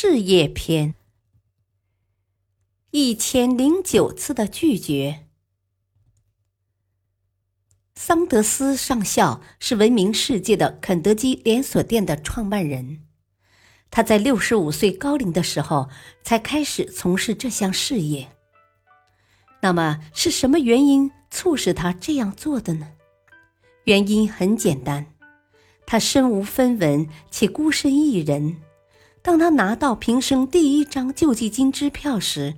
事业篇，一千零九次的拒绝。桑德斯上校是闻名世界的肯德基连锁店的创办人。他在六十五岁高龄的时候才开始从事这项事业。那么是什么原因促使他这样做的呢？原因很简单，他身无分文且孤身一人。当他拿到平生第一张救济金支票时，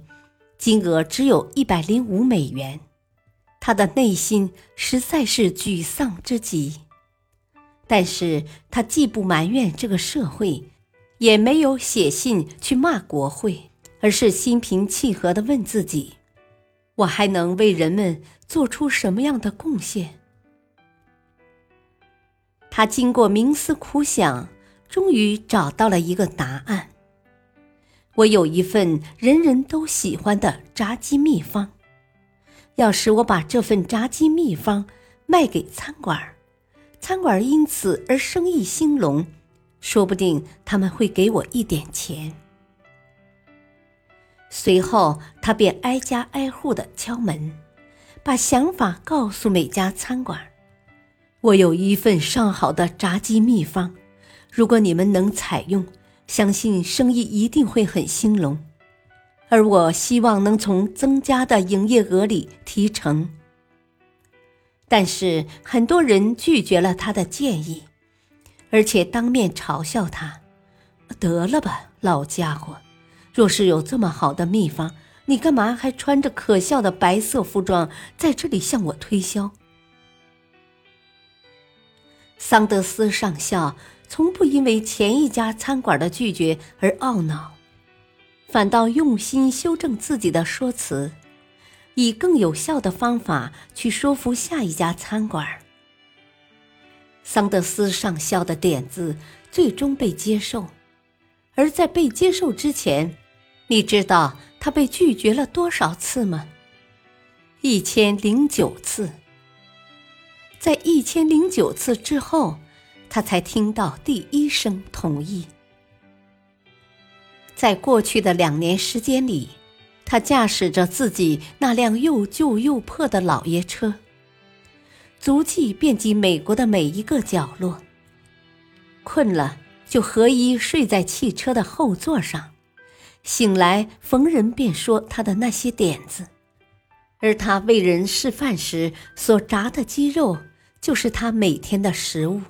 金额只有一百零五美元，他的内心实在是沮丧之极。但是他既不埋怨这个社会，也没有写信去骂国会，而是心平气和地问自己：“我还能为人们做出什么样的贡献？”他经过冥思苦想。终于找到了一个答案。我有一份人人都喜欢的炸鸡秘方，要是我把这份炸鸡秘方卖给餐馆，餐馆因此而生意兴隆，说不定他们会给我一点钱。随后，他便挨家挨户的敲门，把想法告诉每家餐馆。我有一份上好的炸鸡秘方。如果你们能采用，相信生意一定会很兴隆，而我希望能从增加的营业额里提成。但是很多人拒绝了他的建议，而且当面嘲笑他：“得了吧，老家伙！若是有这么好的秘方，你干嘛还穿着可笑的白色服装在这里向我推销？”桑德斯上校。从不因为前一家餐馆的拒绝而懊恼，反倒用心修正自己的说辞，以更有效的方法去说服下一家餐馆。桑德斯上校的点子最终被接受，而在被接受之前，你知道他被拒绝了多少次吗？一千零九次。在一千零九次之后。他才听到第一声同意。在过去的两年时间里，他驾驶着自己那辆又旧又破的老爷车，足迹遍及美国的每一个角落。困了就合衣睡在汽车的后座上，醒来逢人便说他的那些点子，而他为人示范时所炸的鸡肉，就是他每天的食物。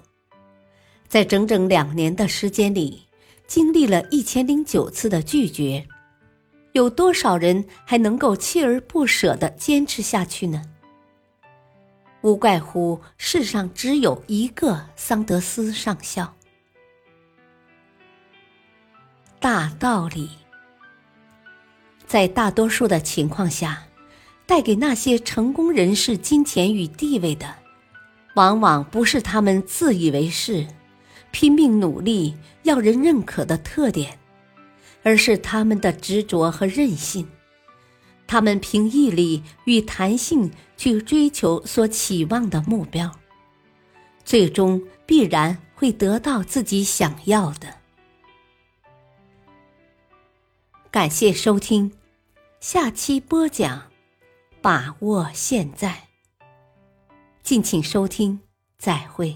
在整整两年的时间里，经历了一千零九次的拒绝，有多少人还能够锲而不舍的坚持下去呢？无怪乎世上只有一个桑德斯上校。大道理，在大多数的情况下，带给那些成功人士金钱与地位的，往往不是他们自以为是。拼命努力要人认可的特点，而是他们的执着和任性。他们凭毅力与弹性去追求所期望的目标，最终必然会得到自己想要的。感谢收听，下期播讲，把握现在。敬请收听，再会。